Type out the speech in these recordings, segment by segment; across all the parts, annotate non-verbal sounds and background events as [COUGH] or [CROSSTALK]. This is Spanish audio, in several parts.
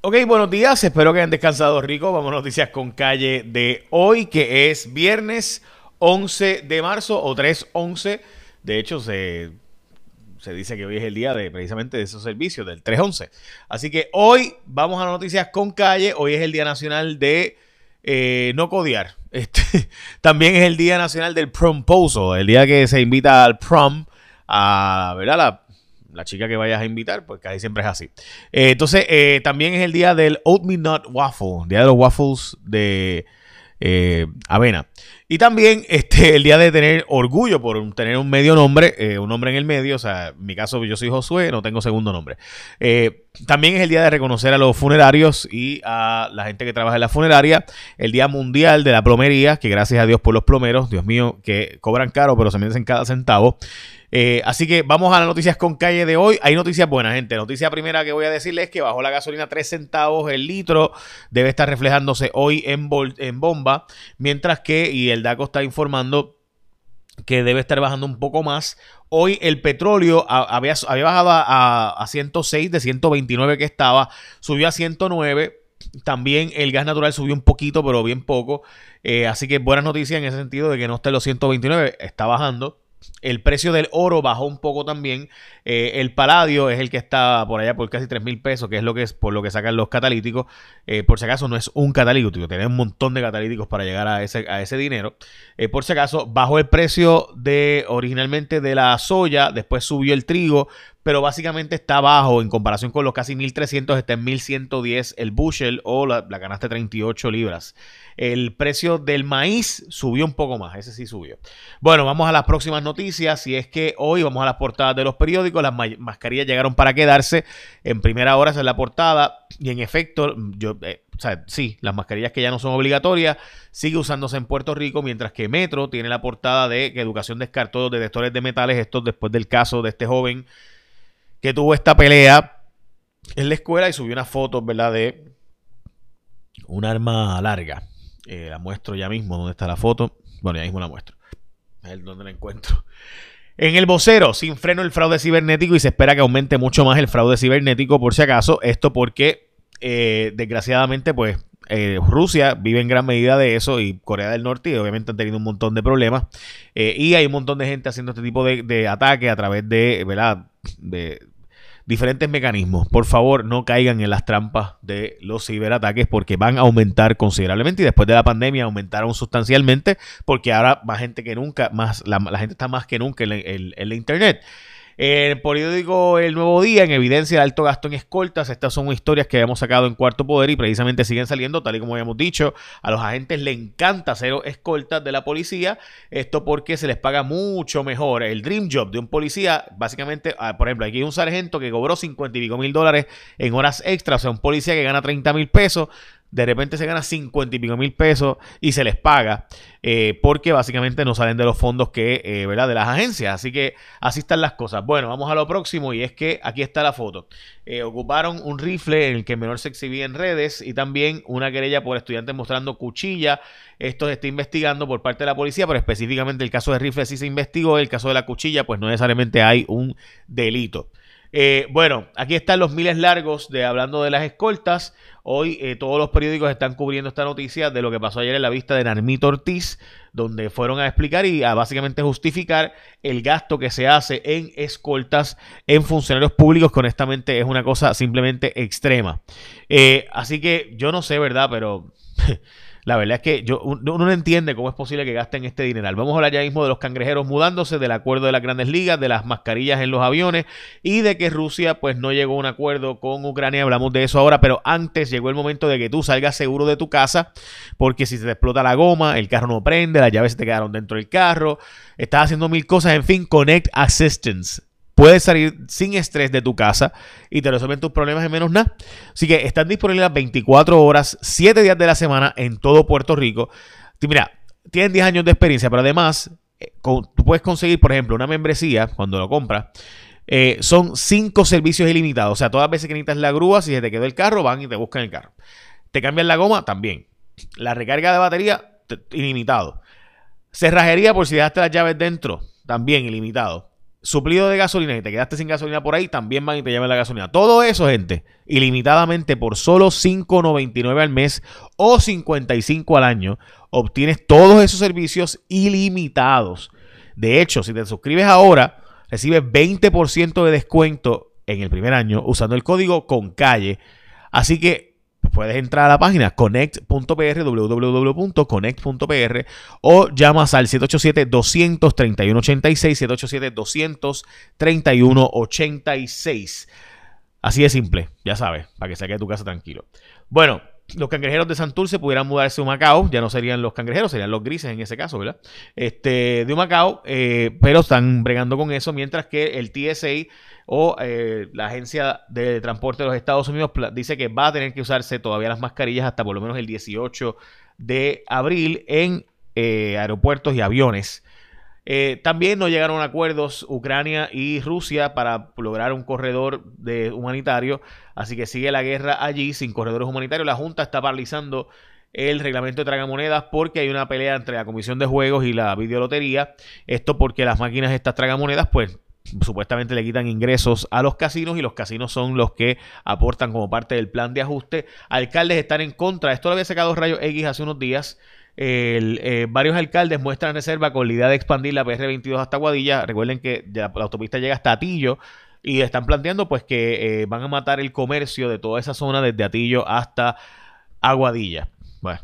Ok, buenos días, espero que hayan descansado rico. Vamos a noticias con calle de hoy, que es viernes 11 de marzo o 3-11. De hecho, se, se dice que hoy es el día de precisamente de esos servicios, del 3-11. Así que hoy vamos a noticias con calle. Hoy es el Día Nacional de eh, No Codiar. [LAUGHS] Este, también es el Día Nacional del Promposal, el día que se invita al prom a, ¿verdad? La, la chica que vayas a invitar, pues casi siempre es así. Eh, entonces, eh, también es el día del Oatmeal Nut Waffle, día de los waffles de eh, avena. Y también [LAUGHS] este, el día de tener orgullo por tener un medio nombre, un nombre en el medio. O sea, en mi caso yo soy Josué, no tengo segundo nombre. también es el día de reconocer a los funerarios y a la gente que trabaja en la funeraria. El día mundial de la plomería, que gracias a Dios por los plomeros, Dios mío, que cobran caro, pero se merecen cada centavo. Eh, así que vamos a las noticias con calle de hoy. Hay noticias buenas, gente. Noticia primera que voy a decirles es que bajó la gasolina 3 centavos el litro. Debe estar reflejándose hoy en, bomba. Mientras que, y el DACO está informando que debe estar bajando un poco más. Hoy el petróleo había, había bajado a, 106 de 129 que estaba, subió a 109. También el gas natural subió un poquito, pero bien poco. Eh, así que buenas noticias en ese sentido de que no está en los 129, está bajando. El precio del oro bajó un poco también. Eh, el paladio es el que está por allá por casi 3 mil pesos, que es lo que es por lo que sacan los catalíticos. Eh, por si acaso no es un catalítico, tiene un montón de catalíticos para llegar a ese, a ese dinero. Eh, por si acaso bajó el precio de originalmente de la soya, después subió el trigo, pero básicamente está bajo en comparación con los casi 1300, está en 1110 el bushel o la, la canasta de 38 libras. El precio del maíz subió un poco más, ese sí subió. Bueno, vamos a las próximas noticias. Si es que hoy vamos a las portadas de los periódicos, las mascarillas llegaron para quedarse. En primera hora es la portada y en efecto, yo, eh, sí, las mascarillas que ya no son obligatorias, sigue usándose en Puerto Rico, mientras que Metro tiene la portada de que Educación descartó detectores de metales, esto después del caso de este joven que tuvo esta pelea en la escuela y subió una foto, ¿verdad? De un arma larga. Eh, la muestro ya mismo, ¿dónde está la foto? Bueno, ya mismo la muestro. A ver dónde la encuentro. En el vocero, sin freno el fraude cibernético y se espera que aumente mucho más el fraude cibernético por si acaso. Esto porque, eh, desgraciadamente, pues eh, Rusia vive en gran medida de eso y Corea del Norte y obviamente han tenido un montón de problemas y hay un montón de gente haciendo este tipo de, de ataques a través de, ¿verdad? De, diferentes mecanismos. Por favor, no caigan en las trampas de los ciberataques porque van a aumentar considerablemente y después de la pandemia aumentaron sustancialmente porque ahora más gente que nunca, más la, gente está más que nunca en, en la internet. El periódico El Nuevo Día, en evidencia de alto gasto en escoltas, estas son historias que habíamos sacado en Cuarto Poder y precisamente siguen saliendo, tal y como habíamos dicho. A los agentes les encanta hacer escoltas de la policía, esto porque se les paga mucho mejor. El dream job de un policía, básicamente, ah, por ejemplo, aquí hay un sargento que cobró 50 y pico mil dólares en horas extras, o sea, un policía que gana 30 mil pesos de repente se gana 50 y pico mil pesos y se les paga eh, porque básicamente no salen de los fondos que, eh, ¿verdad? De las agencias. Así que así están las cosas. Bueno, vamos a lo próximo y es que aquí está la foto. Eh, ocuparon un rifle en el que menor se exhibía en redes y también una querella por estudiantes mostrando cuchilla. Esto se está investigando por parte de la policía, pero específicamente el caso de rifle sí se investigó. El caso de la cuchilla, pues no necesariamente hay un delito. Eh, bueno, aquí están los miles largos de hablando de las escoltas. Hoy eh, todos los periódicos están cubriendo esta noticia de lo que pasó ayer en la vista de Narmito Ortiz, donde fueron a explicar y a básicamente justificar el gasto que se hace en escoltas en funcionarios públicos, que honestamente es una cosa simplemente extrema. Eh, así que yo no sé, ¿verdad? Pero [LAUGHS] La verdad es que yo, uno no entiende cómo es posible que gasten este dineral. Vamos a hablar ya mismo de los cangrejeros mudándose, del acuerdo de las grandes ligas, de las mascarillas en los aviones y de que Rusia pues no llegó a un acuerdo con Ucrania. Hablamos de eso ahora, pero antes llegó el momento de que tú salgas seguro de tu casa porque si se te explota la goma, el carro no prende, las llaves se te quedaron dentro del carro, estás haciendo mil cosas, en fin, Connect Assistance puedes salir sin estrés de tu casa y te resuelven tus problemas en menos nada. Así que están disponibles las 24 horas, 7 días de la semana en todo Puerto Rico. mira, tienen 10 años de experiencia, pero además eh, tú puedes conseguir, por ejemplo, una membresía cuando lo compras. Eh, son 5 servicios ilimitados. O sea, todas las veces que necesitas la grúa, si se te quedó el carro, van y te buscan el carro. Te cambian la goma, también. La recarga de batería, ilimitado. Cerrajería por si dejaste las llaves dentro, también ilimitado. Suplido de gasolina y te quedaste sin gasolina por ahí, también van y te llevan la gasolina. Todo eso, gente, ilimitadamente por solo $5.99 al mes o 55 al año, obtienes todos esos servicios ilimitados. De hecho, si te suscribes ahora, recibes 20% de descuento en el primer año usando el código con calle. Así que puedes entrar a la página connect.pr, www.connect.pr o llamas al 787-231-86, 787-231-86. Así de simple, ya sabes, para que saque de tu casa tranquilo. Bueno, los cangrejeros de Santurce pudieran mudarse a Macao, ya no serían los cangrejeros, serían los grises en ese caso, ¿verdad? Este, de Macao, eh, pero están bregando con eso, mientras que el TSA o eh, la Agencia de Transporte de los Estados Unidos dice que va a tener que usarse todavía las mascarillas hasta por lo menos el 18 de abril en eh, aeropuertos y aviones. También no llegaron a acuerdos Ucrania y Rusia para lograr un corredor de humanitario, así que sigue la guerra allí sin corredores humanitarios. La Junta está paralizando el reglamento de tragamonedas porque hay una pelea entre la Comisión de Juegos y la videolotería. Esto porque las máquinas estas tragamonedas pues supuestamente le quitan ingresos a los casinos y los casinos son los que aportan como parte del plan de ajuste. Alcaldes están en contra. Esto lo había sacado Rayos X hace unos días. Eh, varios alcaldes muestran reserva con la idea de expandir la PR22 hasta Guadilla. Recuerden que la, autopista llega hasta Atillo y están planteando pues que eh, van a matar el comercio de toda esa zona desde Atillo hasta Aguadilla. Bueno,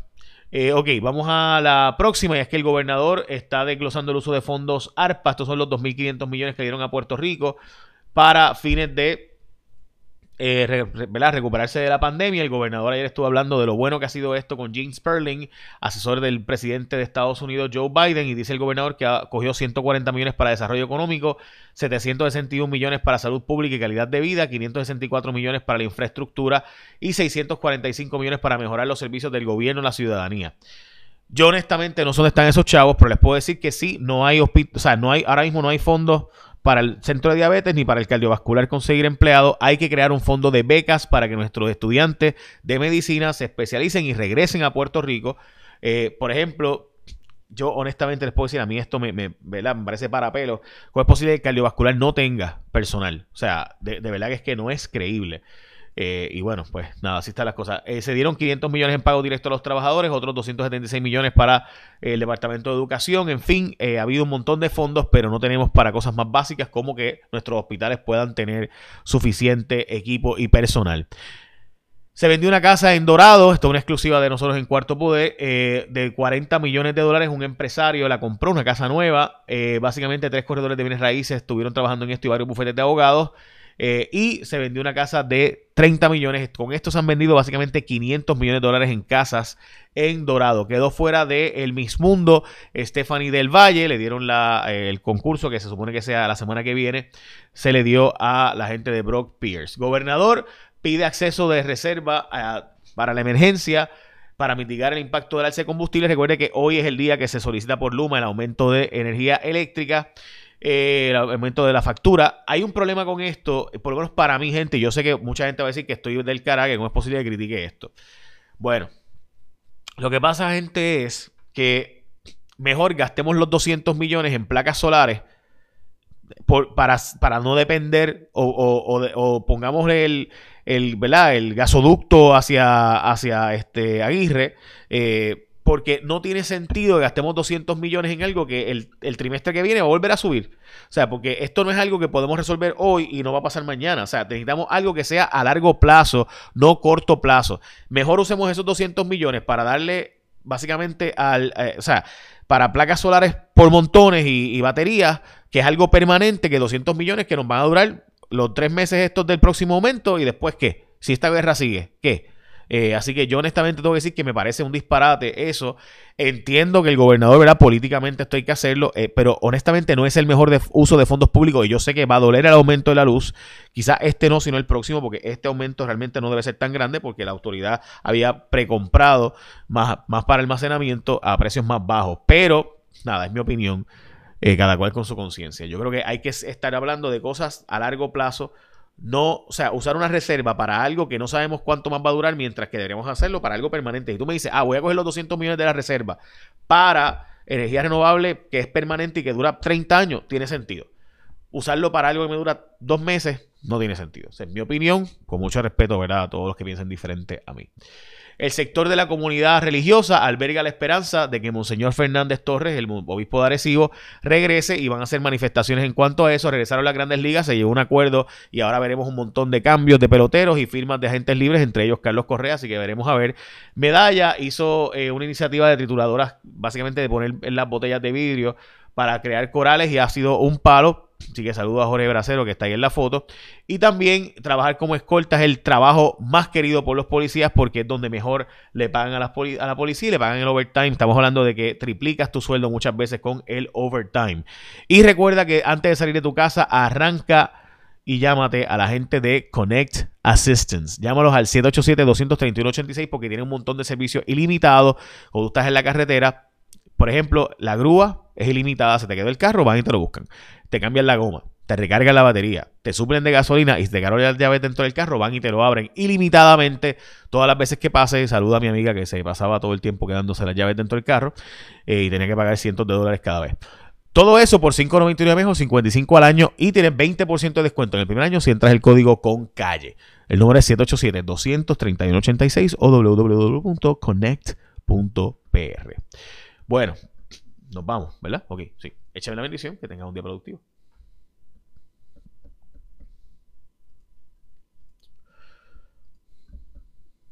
eh, ok, vamos a la próxima y es que el gobernador está desglosando el uso de fondos ARPA. Estos son los 2.500 millones que dieron a Puerto Rico para fines de eh, recuperarse de la pandemia. El gobernador ayer estuvo hablando de lo bueno que ha sido esto con James Sperling, asesor del presidente de Estados Unidos Joe Biden, y dice el gobernador que ha cogió 140 millones para desarrollo económico, 761 millones para salud pública y calidad de vida, 564 millones para la infraestructura y 645 millones para mejorar los servicios del gobierno a la ciudadanía. Yo honestamente no sé dónde están esos chavos, pero les puedo decir que sí, no hay o sea, no hay, ahora mismo no hay fondos para el centro de diabetes ni para el cardiovascular conseguir empleado. Hay que crear un fondo de becas para que nuestros estudiantes de medicina se especialicen y regresen a Puerto Rico. Eh, por ejemplo, yo honestamente les puedo decir, a mí esto me, me, parece para pelo. ¿Cómo es posible que el cardiovascular no tenga personal? O sea, de, de verdad que es que no es creíble. Eh, y bueno, pues nada, así están las cosas. Eh, se dieron 500 millones en pago directo a los trabajadores, otros 276 millones para el Departamento de Educación. En fin, eh, ha habido un montón de fondos, pero no tenemos para cosas más básicas como que nuestros hospitales puedan tener suficiente equipo y personal. Se vendió una casa en Dorado, esto es una exclusiva de nosotros en Cuarto Poder, de 40 millones de dólares. Un empresario la compró, una casa nueva. básicamente tres corredores de bienes raíces estuvieron trabajando en esto y varios bufetes de abogados. Eh, y se vendió una casa de 30 millones. Con esto se han vendido básicamente 500 millones de dólares en casas en Dorado. Quedó fuera de El Mismundo Stephanie del Valle. Le dieron eh, el concurso que se supone que sea la semana que viene. Se le dio a la gente de Brock Pierce. Gobernador pide acceso de reserva eh, para la emergencia para mitigar el impacto del alza combustible. Recuerde que hoy es el día que se solicita por Luma el aumento de energía eléctrica eh, el aumento de la factura. Hay un problema con esto, por lo menos para mi gente. Yo sé que mucha gente va a decir que estoy del cara, que no es posible que critique esto. Bueno, lo que pasa, gente, es que mejor gastemos los 200 millones en placas solares para, para, no depender o, pongamos el, el, el gasoducto hacia, hacia este Aguirre. Eh, porque no tiene sentido que gastemos 200 millones en algo que el, trimestre que viene va a volver a subir. O sea, porque esto no es algo que podemos resolver hoy y no va a pasar mañana. O sea, necesitamos algo que sea a largo plazo, no corto plazo. Mejor usemos esos 200 millones para darle básicamente al, eh, o sea, para placas solares por montones y, y baterías, que es algo permanente, que 200 millones que nos van a durar los tres meses estos del próximo momento y después qué, si esta guerra sigue, ¿qué? Eh, así que yo honestamente tengo que decir que me parece un disparate eso. Entiendo que el gobernador, ¿verdad? Políticamente esto hay que hacerlo, eh, pero honestamente no es el mejor uso de fondos públicos y yo sé que va a doler el aumento de la luz. Quizá este no, sino el próximo, porque este aumento realmente no debe ser tan grande porque la autoridad había precomprado más, más para almacenamiento a precios más bajos. Pero, nada, es mi opinión. Eh, cada cual con su conciencia. Yo creo que hay que estar hablando de cosas a largo plazo no, o sea, usar una reserva para algo que no sabemos cuánto más va a durar, mientras que deberíamos hacerlo para algo permanente. Y tú me dices, ah, voy a coger los 200 millones de la reserva para energía renovable que es permanente y que dura 30 años, tiene sentido. usarlo para algo que me dura dos meses no tiene sentido. En mi opinión, con mucho respeto, ¿verdad? A todos los que piensen diferente a mí. El sector de la comunidad religiosa alberga la esperanza de que Monseñor Fernández Torres, el obispo de Arecibo, regrese y van a hacer manifestaciones en cuanto a eso. Regresaron las grandes ligas, se llegó un acuerdo y ahora veremos un montón de cambios de peloteros y firmas de agentes libres, entre ellos Carlos Correa, así que veremos a ver. Medalla hizo eh, una iniciativa de trituradoras, básicamente de poner en las botellas de vidrio para crear corales y ha sido un palo. Así que saludo a Jorge Bracero que está ahí en la foto. Y también trabajar como escolta es el trabajo más querido por los policías porque es donde mejor le pagan a, la policía y le pagan el overtime. Estamos hablando de que triplicas tu sueldo muchas veces con el overtime. Y recuerda que antes de salir de tu casa arranca y llámate a la gente de Connect Assistance. Llámalos al 787-231-86 porque tienen un montón de servicios ilimitados. Tú estás en la carretera, por ejemplo, la grúa es ilimitada, se te quedó el carro, van y te lo buscan. Te cambian la goma, te recargan la batería, te suplen de gasolina y te quedaron la llave dentro del carro, van y te lo abren ilimitadamente todas las veces que pase. Saluda a mi amiga que se pasaba todo el tiempo quedándose las llaves dentro del carro eh, y tenía que pagar cientos de dólares cada vez. Todo eso por 5.99 mejor, 55 al año y tienes 20% de descuento en el primer año si entras el código con calle. El número es 787-231-86 o www.connect.pr. Bueno, nos vamos, ¿verdad? Ok, sí. Échame la bendición, que tengas un día productivo.